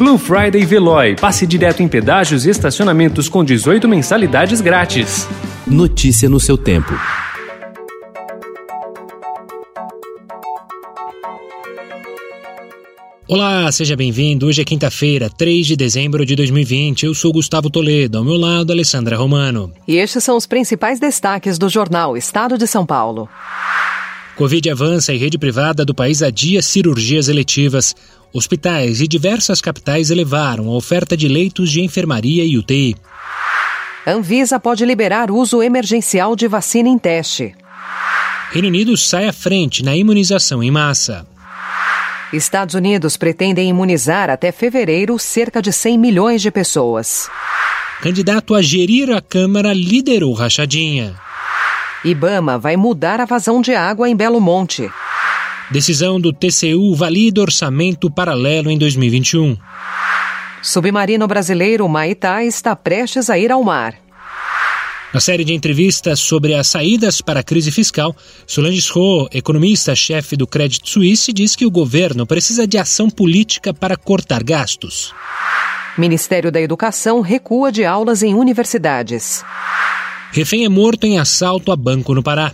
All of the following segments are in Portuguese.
Blue Friday Veloy. Passe direto em pedágios e estacionamentos com 18 mensalidades grátis. Notícia no seu tempo. Olá, seja bem-vindo. Hoje é quinta-feira, 3 de dezembro de 2020. Eu sou Gustavo Toledo, ao meu lado, Alessandra Romano. E estes são os principais destaques do jornal Estado de São Paulo. Covid avança e rede privada do país adia cirurgias eletivas. Hospitais e diversas capitais elevaram a oferta de leitos de enfermaria e UTI. Anvisa pode liberar uso emergencial de vacina em teste. Reino Unido sai à frente na imunização em massa. Estados Unidos pretendem imunizar até fevereiro cerca de 100 milhões de pessoas. Candidato a gerir a Câmara liderou rachadinha. Ibama vai mudar a vazão de água em Belo Monte. Decisão do TCU valida orçamento paralelo em 2021. Submarino brasileiro Maitá está prestes a ir ao mar. Na série de entrevistas sobre as saídas para a crise fiscal, Solange Sro, economista-chefe do Credit Suisse, diz que o governo precisa de ação política para cortar gastos. Ministério da Educação recua de aulas em universidades. Refém é morto em assalto a banco no Pará.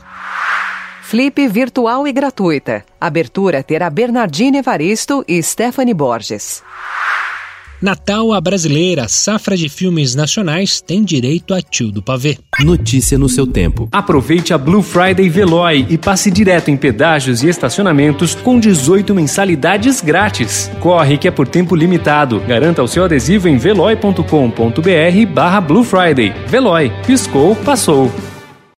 Flip virtual e gratuita. Abertura terá Bernardine Evaristo e Stephanie Borges. Natal a brasileira, safra de filmes nacionais tem direito a tio do pavê. Notícia no seu tempo. Aproveite a Blue Friday Veloy e passe direto em pedágios e estacionamentos com 18 mensalidades grátis. Corre que é por tempo limitado. Garanta o seu adesivo em veloy.com.br barra Blue Friday. Veloy. Piscou, passou.